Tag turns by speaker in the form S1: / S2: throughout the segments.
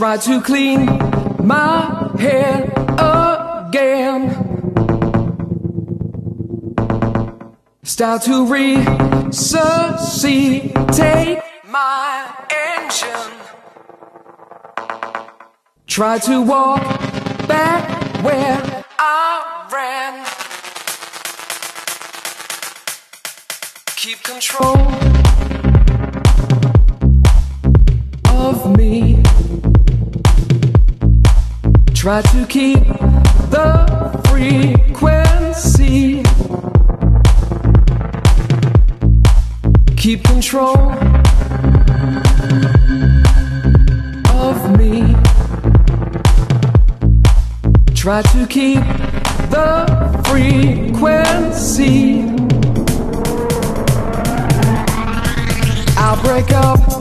S1: Try to clean my head again. Start to resuscitate my engine. Try to walk back where I ran. Keep control Try to keep the frequency. Keep control of me. Try to keep the frequency. I'll break up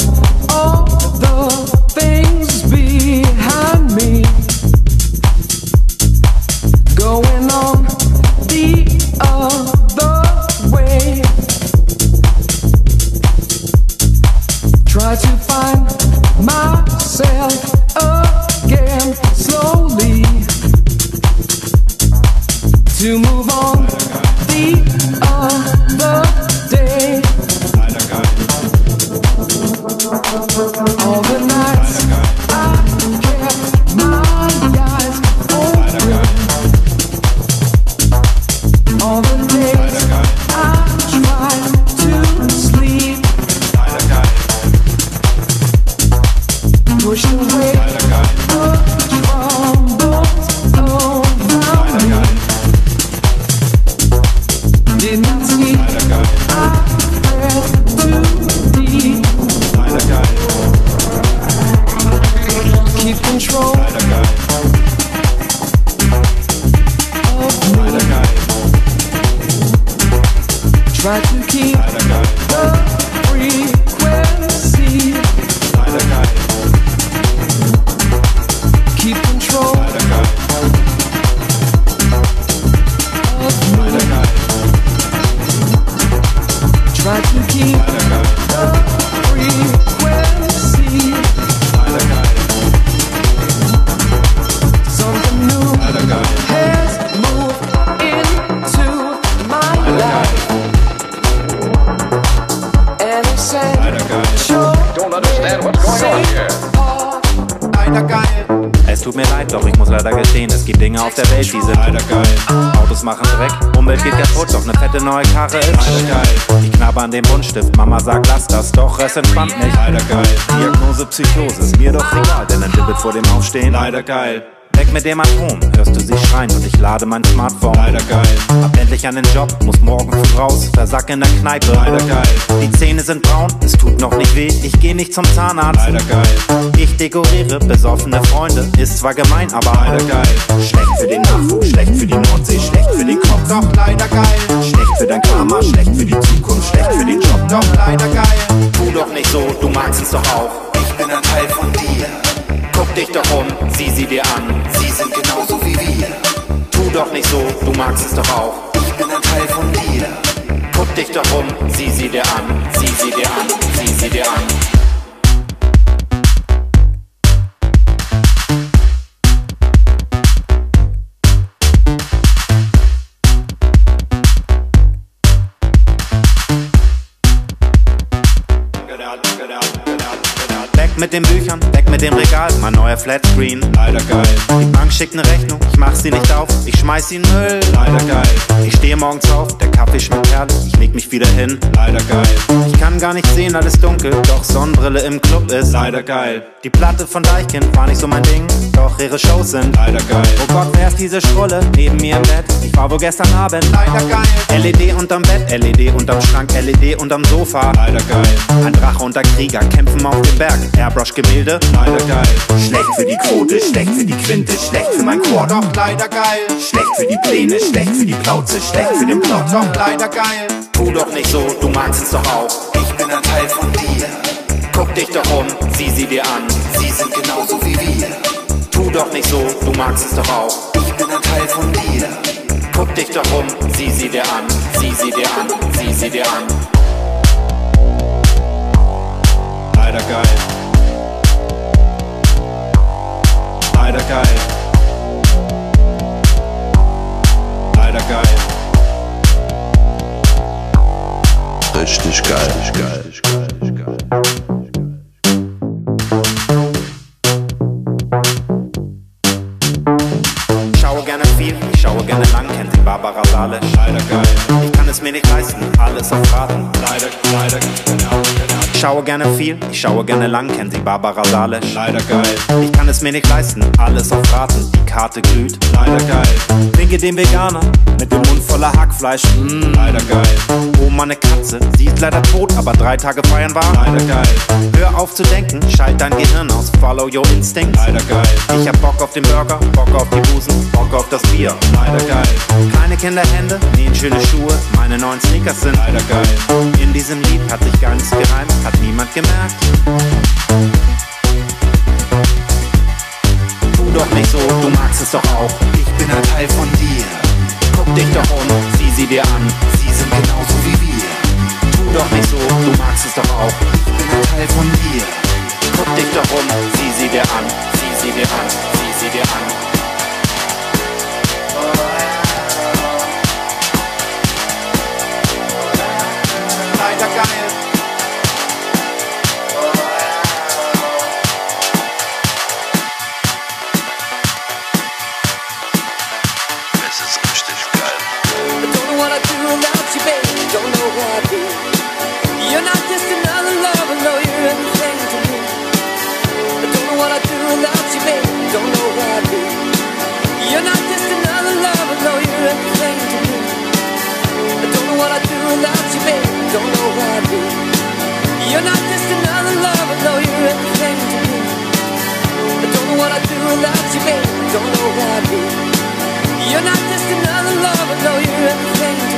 S2: Welt, die sind
S3: leider geil,
S2: Autos machen Dreck, Umwelt geht kaputt, doch ne fette neue Karre ist
S3: leider geil,
S2: Ich knabber an dem Buntstift, Mama sagt lass das, doch es entspannt mich
S3: leider geil,
S2: Diagnose Psychose, ist mir doch egal, denn ein Dibbit vor dem Aufstehen.
S3: Leider geil,
S2: Weg mit dem Atom, hörst du sie schreien und ich lade mein Smartphone
S3: leider geil,
S2: Hab endlich einen Job, muss morgen früh raus, versack in der Kneipe.
S3: Leider geil,
S2: Die Zähne sind braun, es tut noch nicht weh, ich geh nicht zum Zahnarzt.
S3: Leider geil,
S2: Ich dekoriere besoffene Freunde, ist zwar gemein, aber
S3: leider geil,
S2: Schlecht für den Nachwuchs, schlecht für die Nordsee, schlecht für den Kopf,
S3: doch leider geil,
S2: schlecht für dein Karma, schlecht für die Zukunft, schlecht für den Job.
S3: doch leider geil,
S2: Tu doch nicht so, du magst es doch auch.
S3: Ich bin ein Teil von dir,
S2: Guck dich doch um, sieh sie dir an.
S3: sie sind genauso wie wir,
S2: Tu doch nicht so, du magst es doch auch.
S3: ich bin ein Teil von dir,
S2: Guck dich doch um, sieh sie dir an, sieh sie dir an, sieh sie dir an. Mit den Büchern, weg mit dem Regal, mein neuer Flatscreen.
S3: leider geil,
S2: Die Bank schickt ne Rechnung, ich mach sie nicht auf, ich schmeiß sie in Müll.
S3: leider geil,
S2: Ich stehe morgens auf, der Kaffee schmeckt herrlich, ich leg mich wieder hin.
S3: leider geil,
S2: Ich kann gar nicht sehen, alles dunkel, doch Sonnenbrille im Club ist.
S3: leider geil,
S2: Die Platte von Deichkind war nicht so mein Ding, doch ihre Shows sind.
S3: leider geil,
S2: Oh Gott, wer ist diese Schrulle neben mir im Bett? Ich war wohl gestern Abend.
S3: leider geil,
S2: LED unterm Bett, LED unterm Schrank, LED unterm Sofa.
S3: leider geil,
S2: Ein Drache und ein Krieger kämpfen auf dem Berg. Airbrush-Gemälde.
S3: leider geil,
S2: Schlecht für die Quote, schlecht für die Quinte, schlecht für mein Chor.
S3: doch leider geil,
S2: Schlecht für die Pläne, schlecht für die Plauze, schlecht für den Plot.
S3: doch leider geil,
S2: Tu doch nicht so, du magst es doch auch.
S3: ich bin ein Teil von dir,
S2: Guck dich doch um, sieh sie dir an.
S3: sie sind genauso wie wir,
S2: Tu doch nicht so, du magst es doch auch.
S3: ich bin ein Teil von dir,
S2: Guck dich doch um, sieh sie dir an, sieh sie dir an, sieh sie dir an.
S3: Leider geil. Leider geil. Leider geil.
S4: Richtig geil. Richtig geil.
S2: Viel, ich schaue gerne lang, kennt die Barbara Salisch.
S3: Leider geil.
S2: Ich kann es mir nicht leisten, alles auf Raten. Die Karte glüht.
S3: Leider geil.
S2: Winke dem Veganer mit dem Mund voller Hackfleisch. Mm.
S3: Leider geil.
S2: Oh, meine Katze, sie ist leider tot, aber drei Tage feiern war.
S3: Leider geil.
S2: Hör auf zu denken, schalt dein Gehirn aus, follow your instincts.
S3: Leider geil.
S2: Ich hab Bock auf den Burger, Bock auf die Busen, Bock auf das Bier.
S3: Leider geil.
S2: Keine Kinderhände, nähen schöne Schuhe, meine neuen Sneakers sind
S3: Leider geil.
S2: In diesem Lied hat sich gar nichts gereimt, hat niemand gemerkt. Du magst es doch auch.
S3: Ich bin ein Teil von dir.
S2: Guck dich doch um, sieh sie dir an.
S3: Sie sind genauso wie wir.
S2: Tu doch nicht so, du magst es doch auch.
S3: Ich bin ein Teil von dir.
S2: Guck dich doch um, sieh sie dir an. Sieh sie dir an, sieh sie dir an.
S3: Geil.
S1: Don't know who I'd be. You're not just another lover, no, you're everything to me. I don't know what I'd do without you, baby. Don't know who I'd be. You're not just another lover, no, you're everything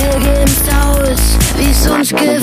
S5: Wir geben es aus, wie uns gefällt.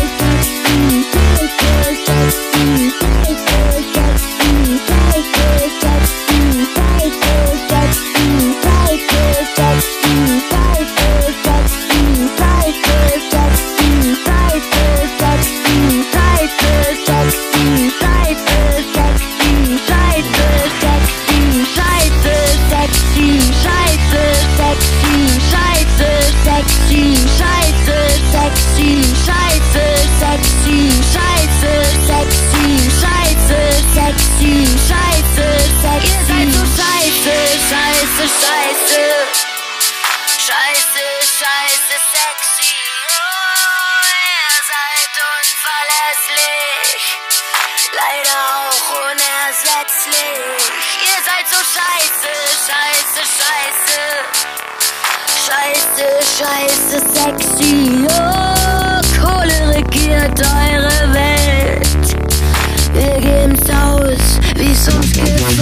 S5: Thank you. Alte Scheiße sexy, oh, Kohle regiert eure Welt. Wir geben's aus, wie's uns gefällt.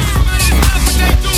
S6: Yeah.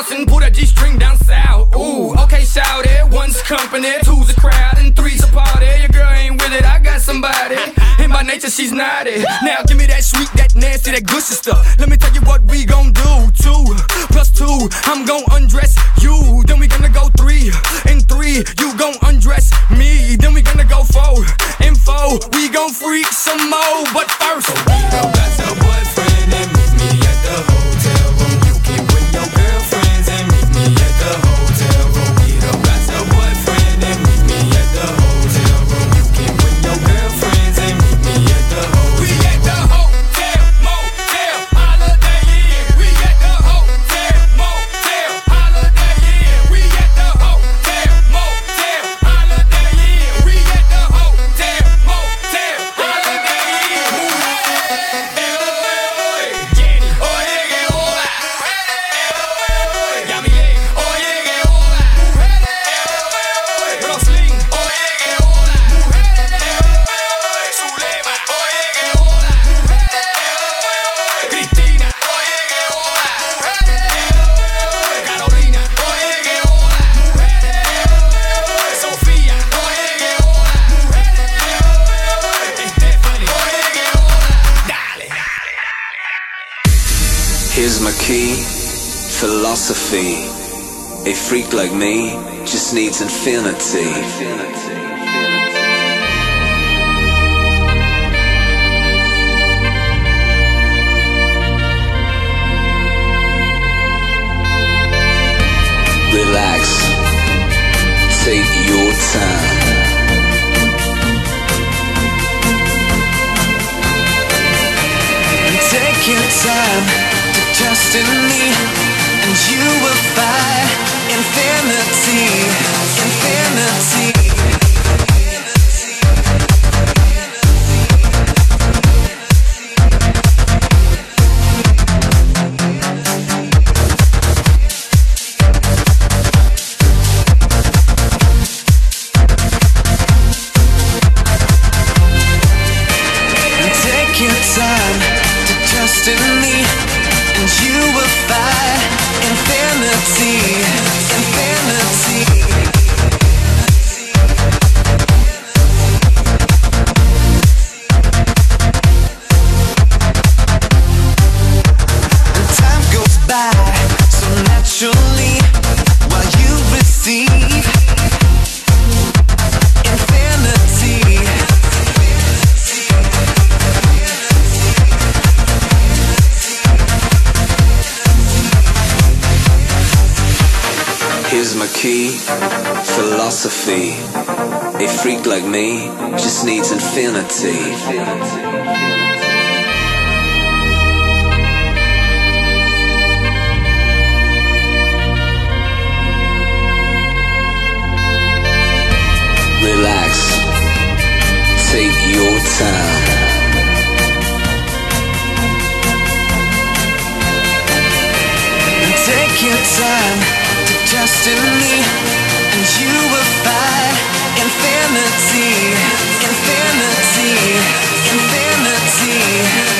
S6: house and put a G string down south. Ooh, okay, shout it. One's company, two's a crowd, and three's a party. Your girl ain't with it, I got somebody. And by nature, she's naughty. Now give me that sweet, that nasty, that good stuff. Let me tell you what we gon' do. Two plus two, I'm gon' undress you. Then we gonna go three and three, you gon' undress me. Then we gonna go four and four, we gon' freak some more. But first, so we gon' got your boyfriend and
S7: freak like me just needs infinity. relax, take your time.
S8: Take your time to trust in me, and you will find infinity, infinity.
S7: philosophy. A freak like me just needs infinity.
S8: relax, take your time. Take your time to trust in me you will find
S9: infinity, infinity, infinity,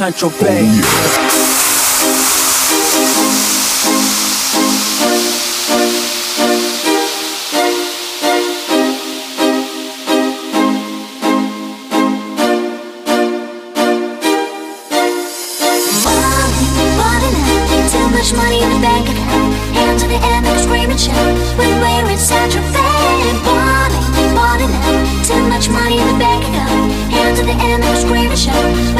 S9: Central
S5: oh, Bay. Money in the bank account, hands in the air, make screaming shout. When we're in Saint Tropez, balling. Too much money in the bank account, hands in the air, make a screaming shout.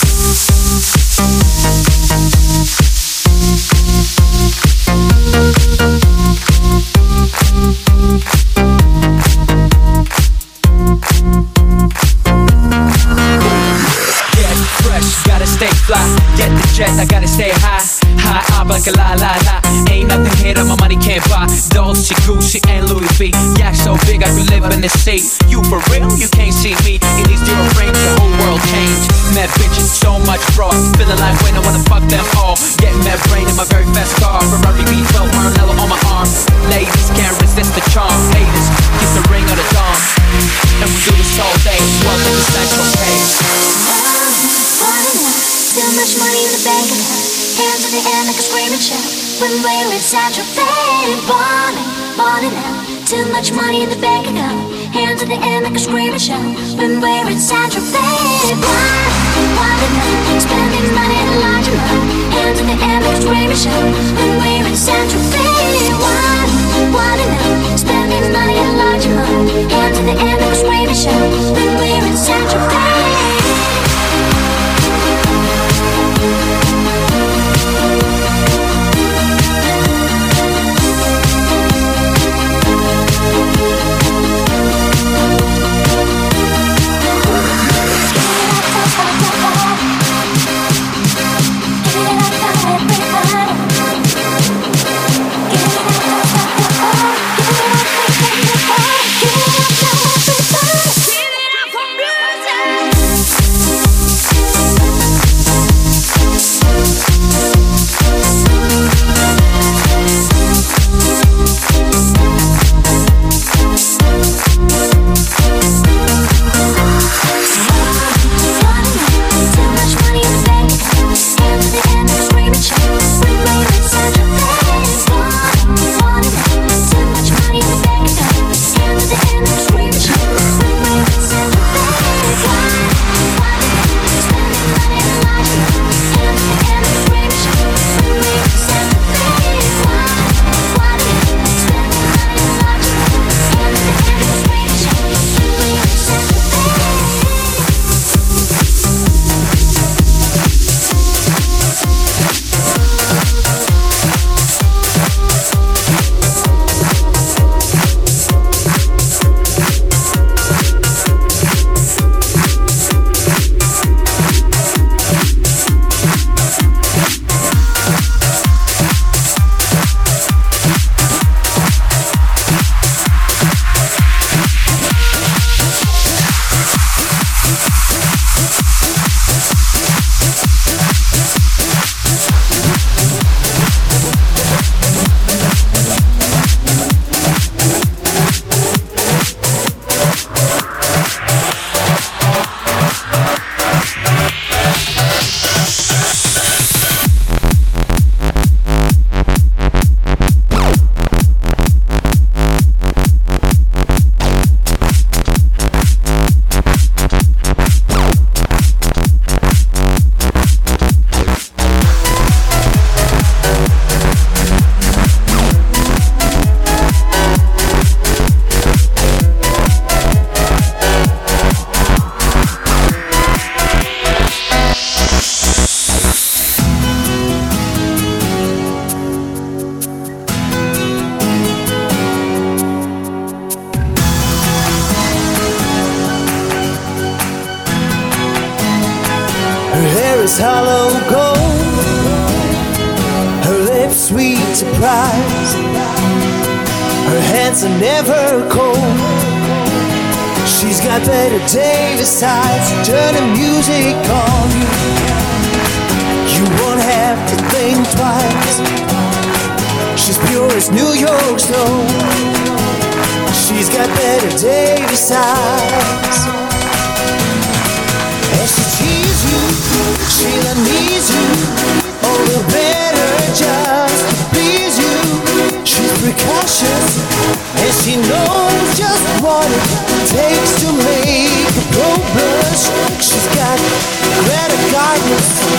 S9: like a la la la. when
S5: we're in Saint Tropez. Wandering, spending money in a rock. Hands in the air, we're dreaming show when we're in Saint Tropez. Wandering, spending money in a rock. Hands in the air, we're dreaming show when we're in
S10: Saint Tropez.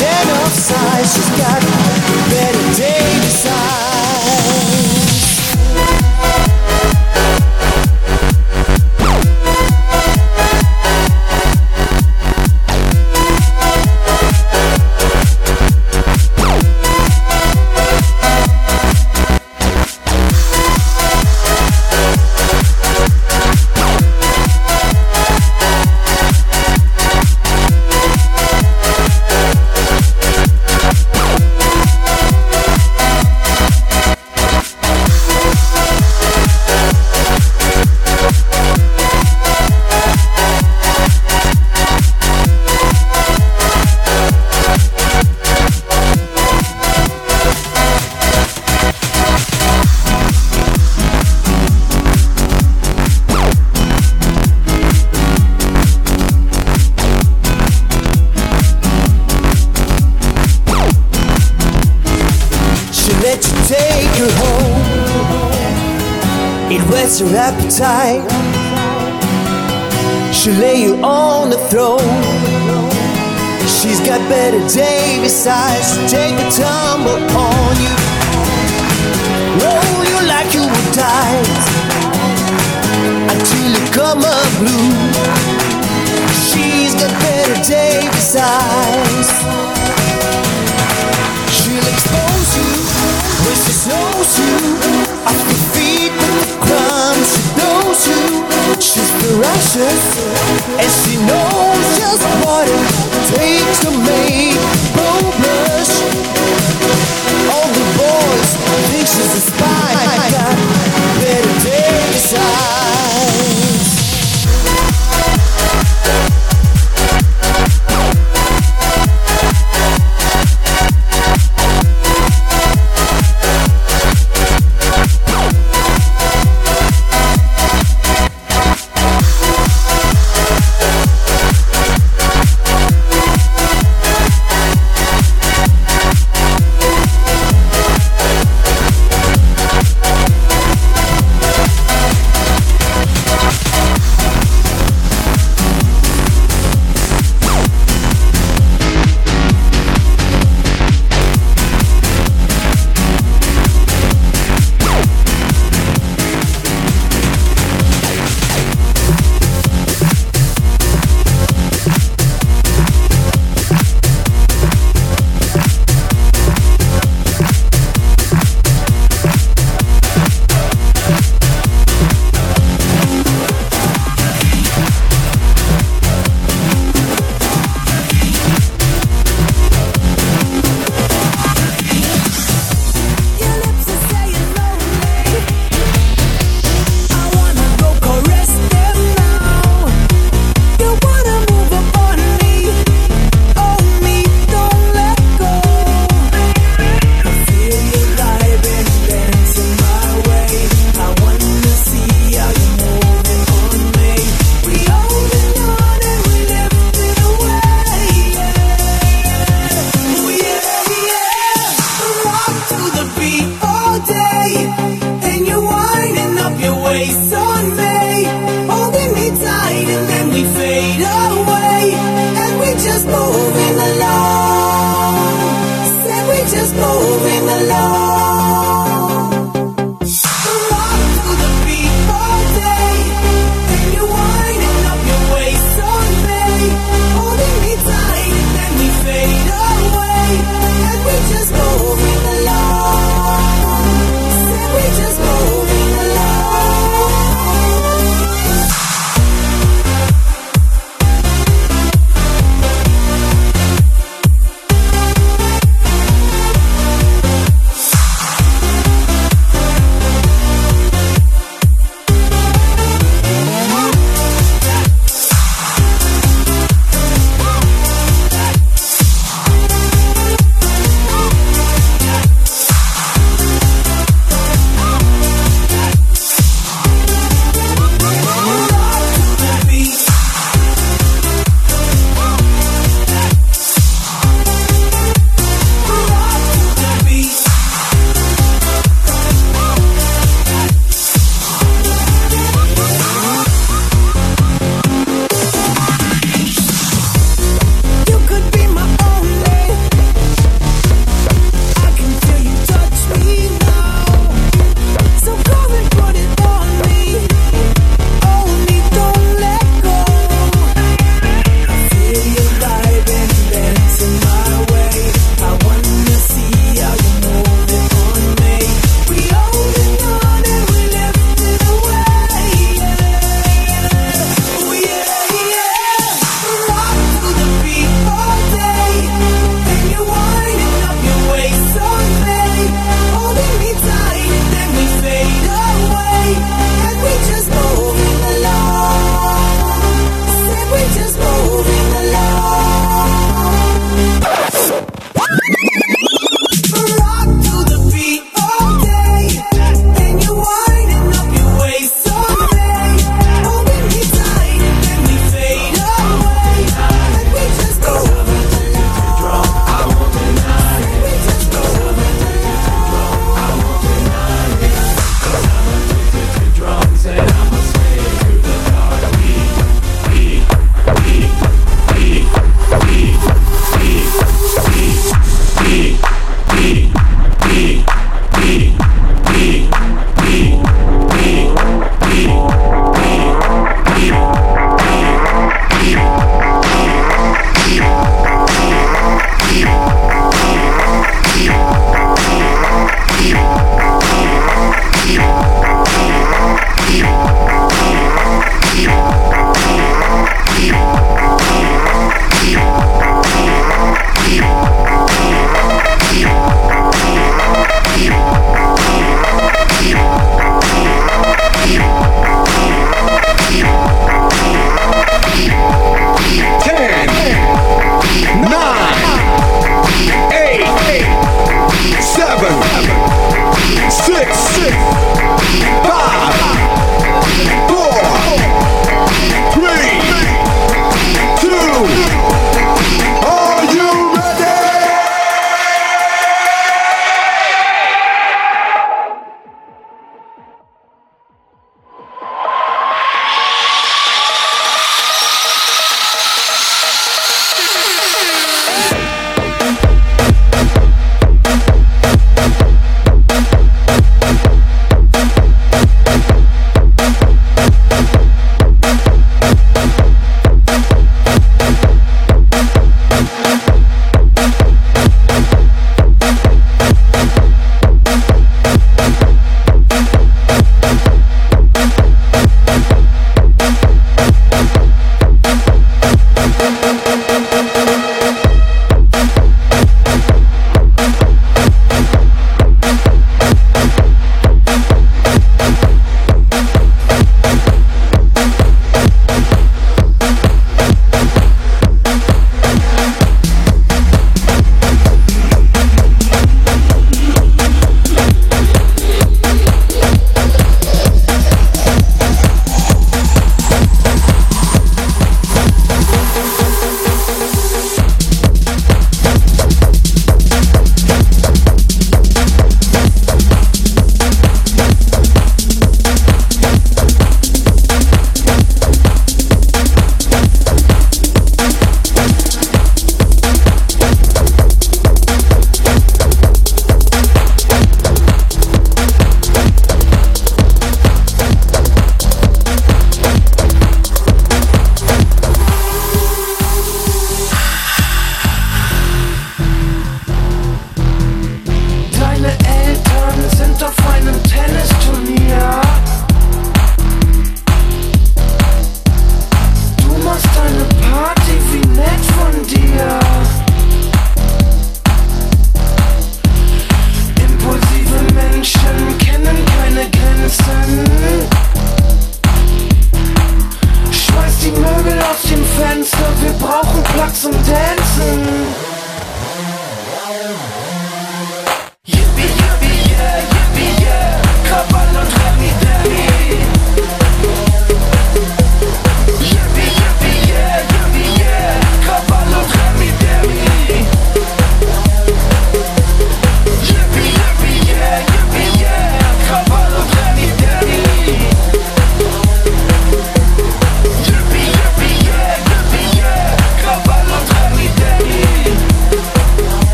S10: Than of size. She's got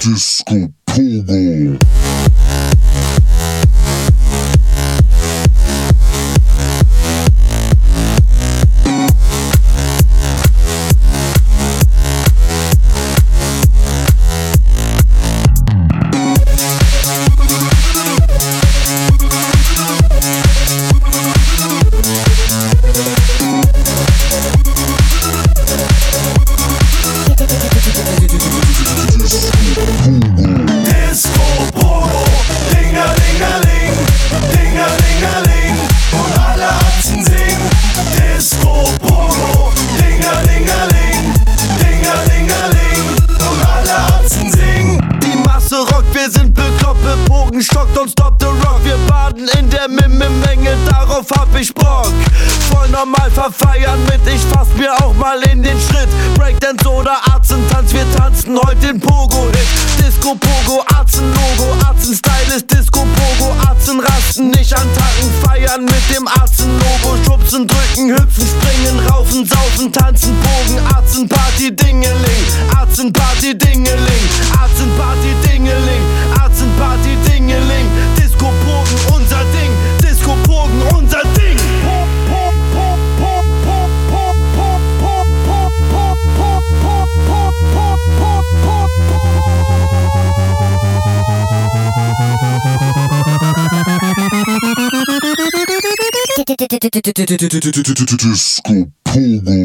S11: Disco Pogo.
S12: Disco
S11: Pogo.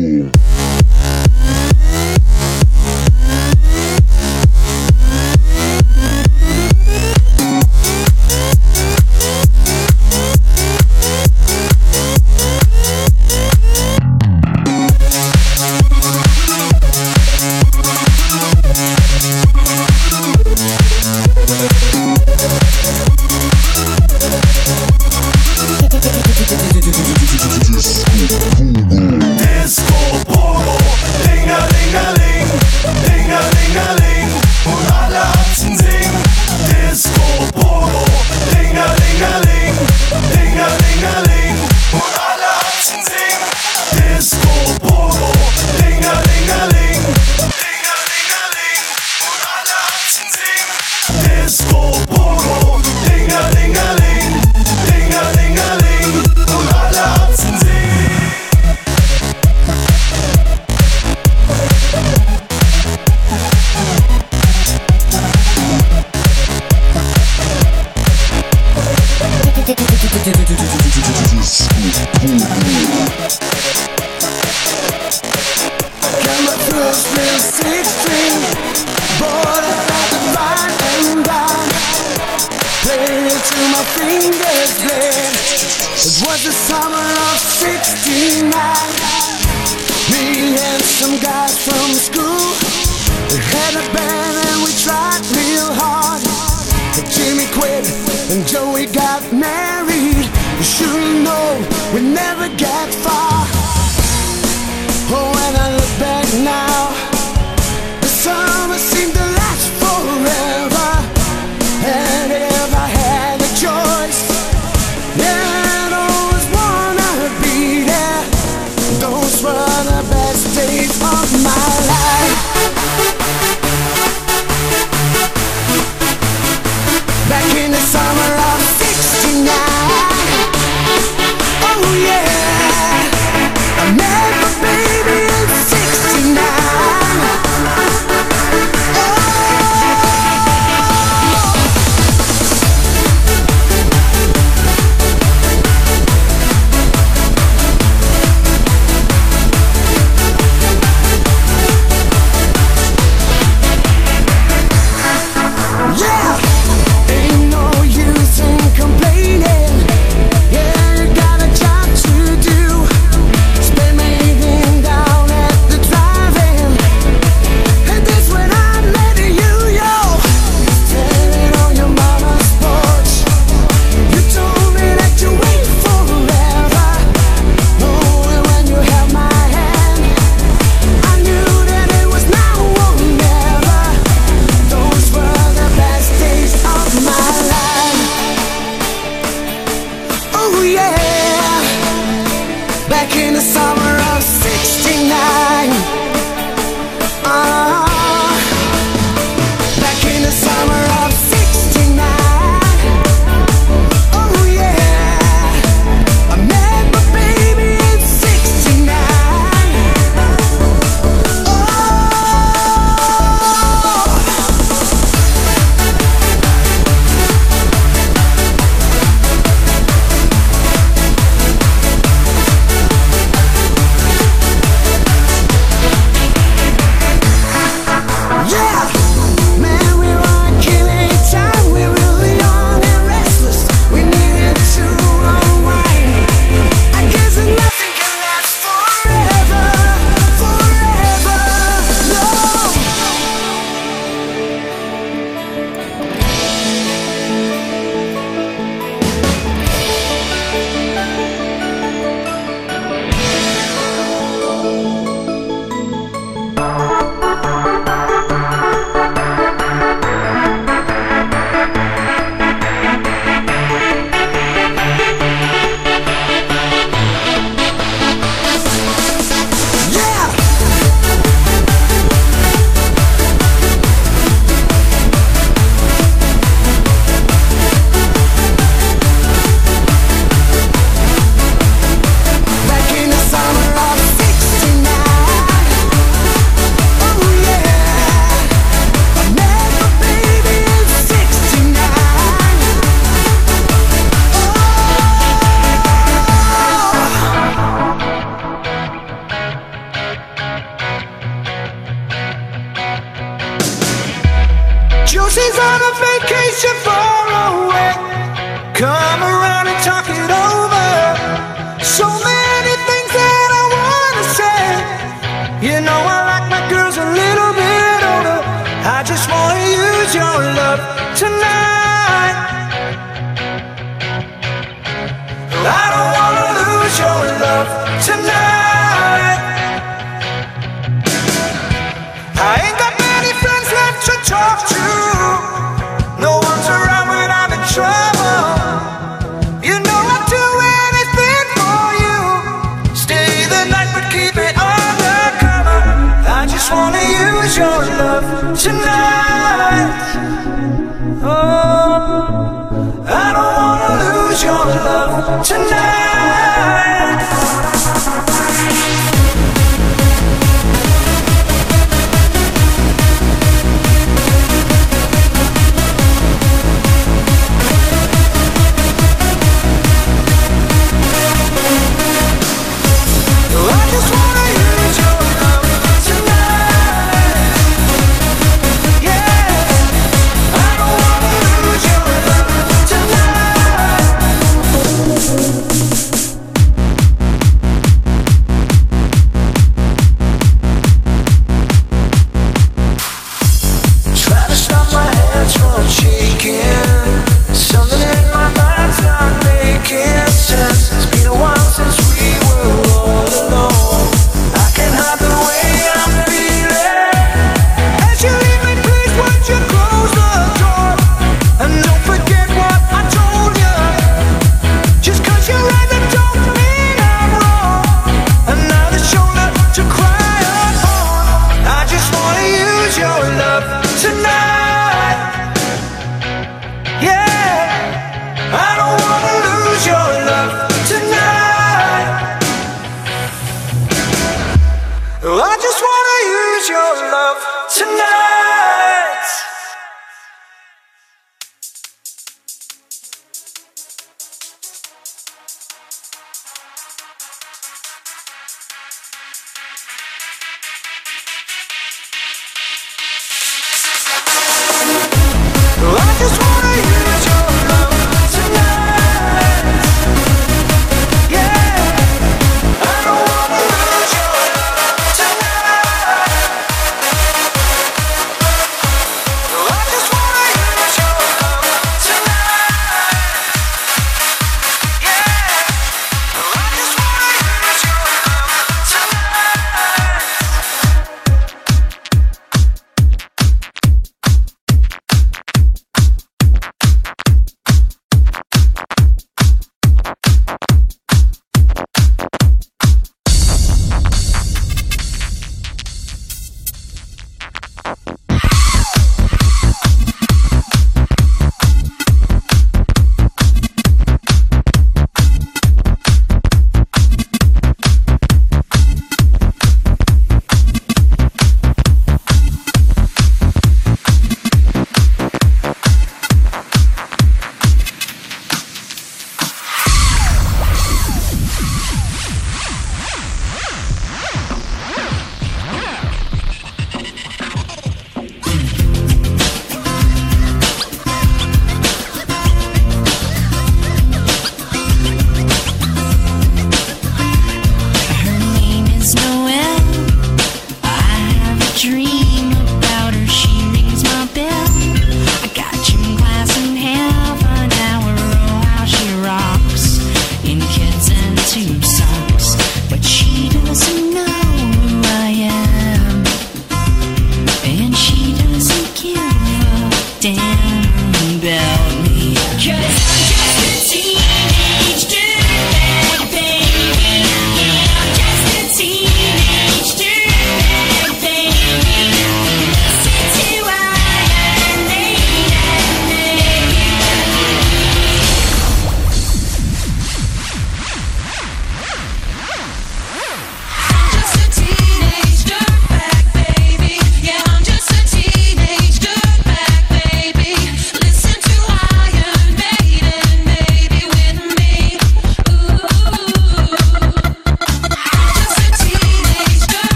S12: Me and some from school had a band and we tried real hard. Jimmy quit and Joey got married. You should know we never got far. Oh, when I look back now.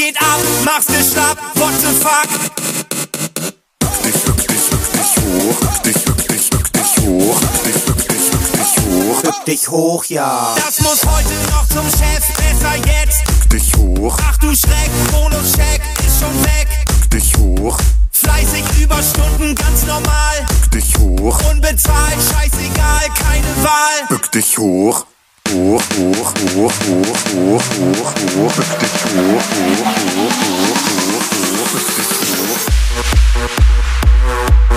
S13: Geht ab? Mach's dir schlapp, what the fuck?
S2: Bück dich hoch, ja.
S13: Das muss heute noch zum Chef, besser jetzt.
S2: Dich hoch,
S13: Ach du Schreck, Bonuscheck ist schon weg.
S2: dich hoch,
S13: Fleißig Überstunden, ganz normal.
S2: dich hoch.
S13: Unbezahlt, scheißegal, keine Wahl.
S2: Bück dich hoch.
S14: Thank you.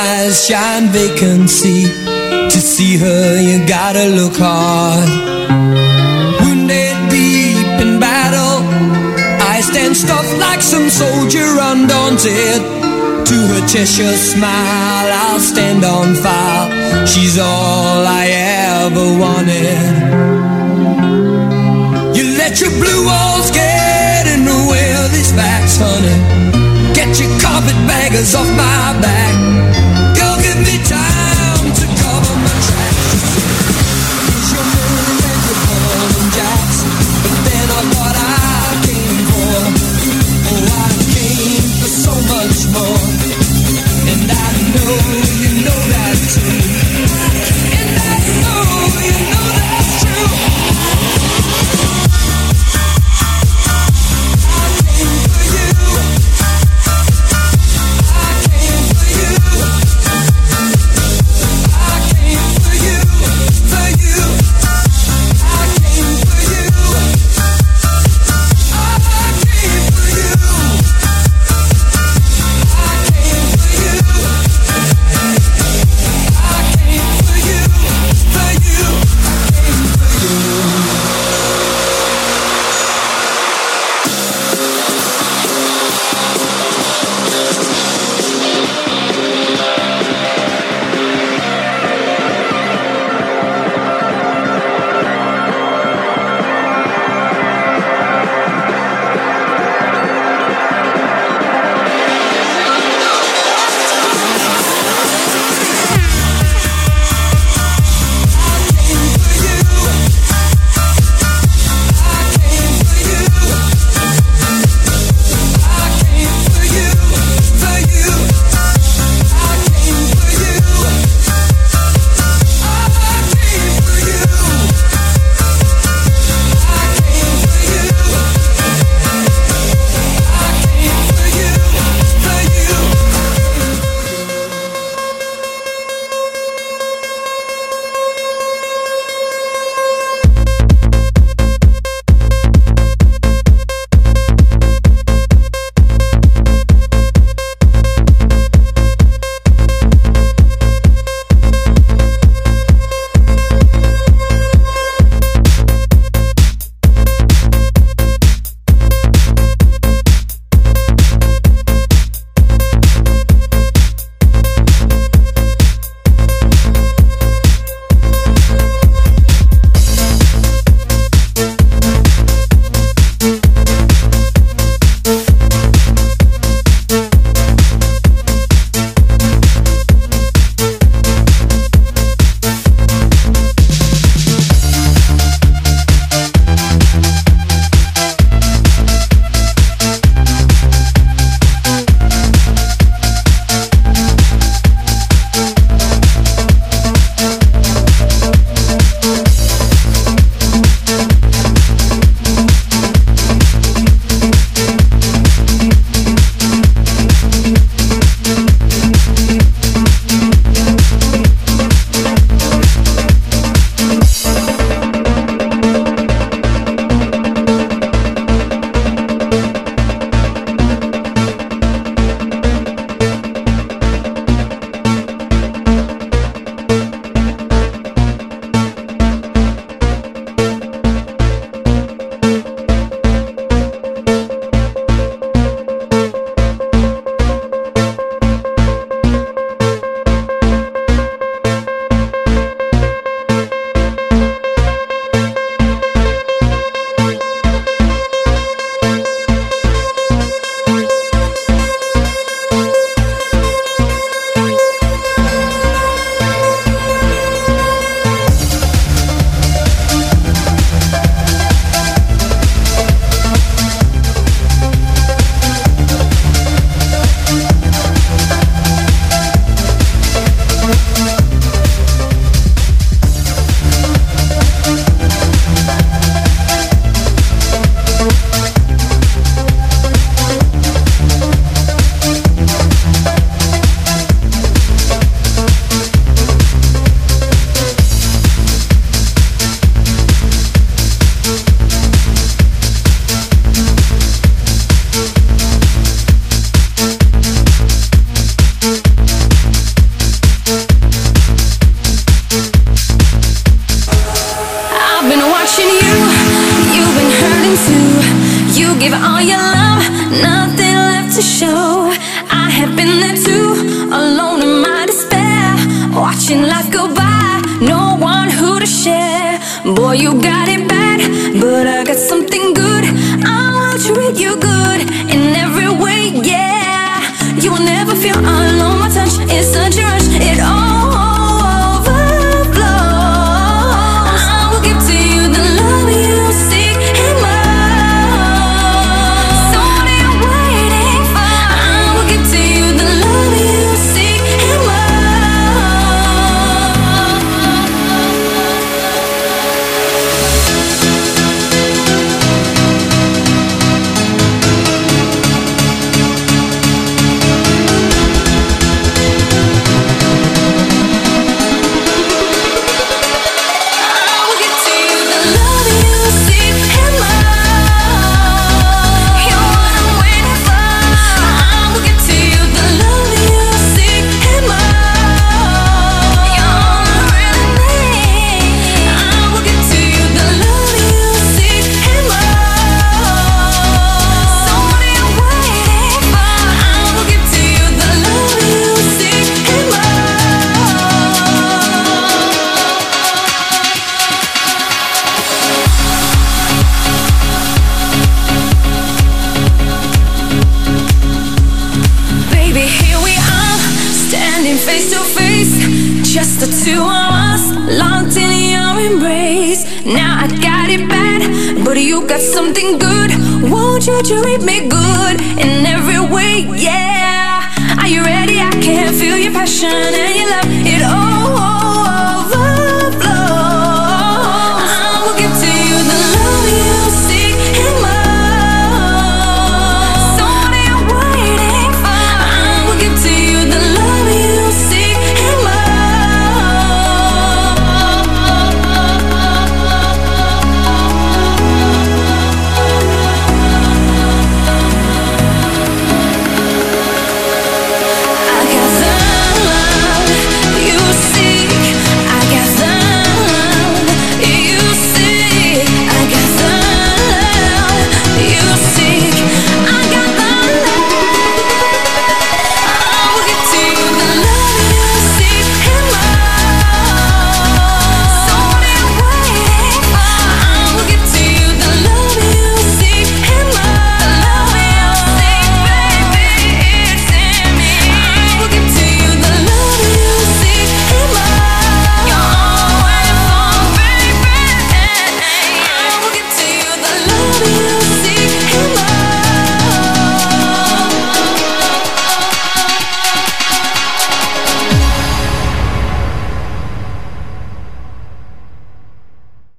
S14: My shine vacancy. To see her, you gotta look hard. Wounded deep in battle, I stand stuffed like some soldier undaunted. To her Cheshire smile, I'll stand on file. She's all I ever wanted. You let your blue walls get in the way of these facts, honey. Get your carpetbaggers off my back.